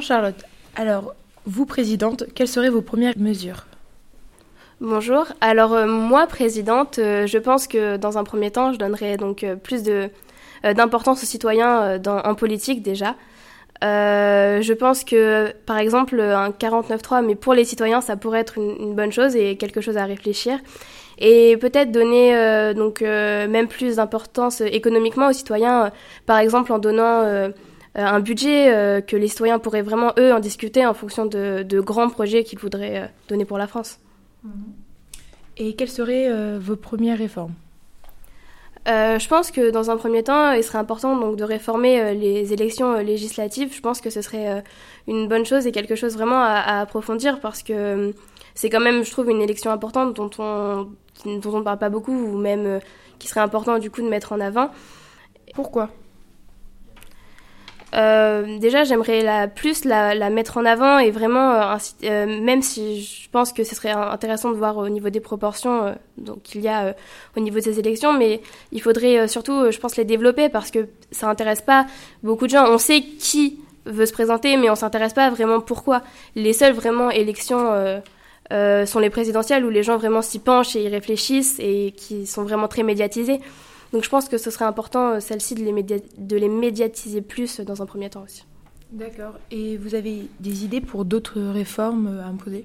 Charlotte. Alors, vous présidente, quelles seraient vos premières mesures Bonjour. Alors euh, moi, présidente, euh, je pense que dans un premier temps, je donnerais donc euh, plus de d'importance aux citoyens en politique déjà. je pense que par exemple un 49.3, mais pour les citoyens, ça pourrait être une, bonne chose et quelque chose à réfléchir. Et peut-être donner donc même plus d'importance économiquement aux citoyens, par exemple en donnant un budget que les citoyens pourraient vraiment eux en discuter en fonction de, de grands projets qu'ils voudraient donner pour la France. Et quelles seraient euh, vos premières réformes? Euh, je pense que dans un premier temps, il serait important donc de réformer euh, les élections législatives. Je pense que ce serait une bonne chose et quelque chose vraiment à, approfondir parce que c'est quand même, je trouve, une élection importante dont on dont on ne parle pas beaucoup ou même qui serait important du coup de mettre en avant. Pourquoi? Euh, déjà, j'aimerais la, plus la, la, mettre en avant et vraiment, euh, euh, même si je pense que ce serait intéressant de voir au niveau des proportions donc qu'il y a au niveau de ces élections, mais il faudrait surtout, je pense, les développer parce que ça intéresse pas beaucoup de gens. On sait qui veut se présenter, mais on s'intéresse pas vraiment pourquoi. Les seules vraiment élections sont les présidentielles où les gens vraiment s'y penchent et y réfléchissent et qui sont vraiment très médiatisées. Donc je pense que ce serait important, euh, celle-ci, de, les de les médiatiser plus dans un premier temps aussi. D'accord. Et vous avez des idées pour d'autres réformes euh, à imposer?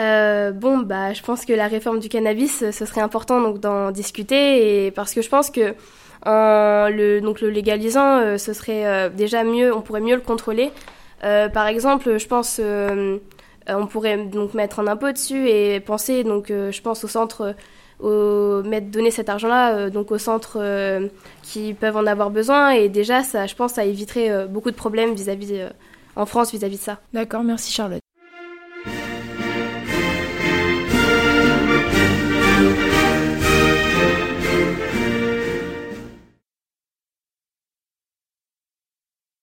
Euh, bon, bah, je pense que la réforme du cannabis, ce serait important donc d'en discuter et parce que je pense que le donc le légalisant, ce serait déjà mieux, on pourrait mieux le contrôler. par exemple, je pense on pourrait donc mettre un impôt dessus et penser donc je pense au centre mettre, donner cet argent-là euh, donc aux centres euh, qui peuvent en avoir besoin. Et déjà, ça, je pense, ça éviterait euh, beaucoup de problèmes vis-à-vis en France vis-à-vis de ça. D'accord, merci Charlotte.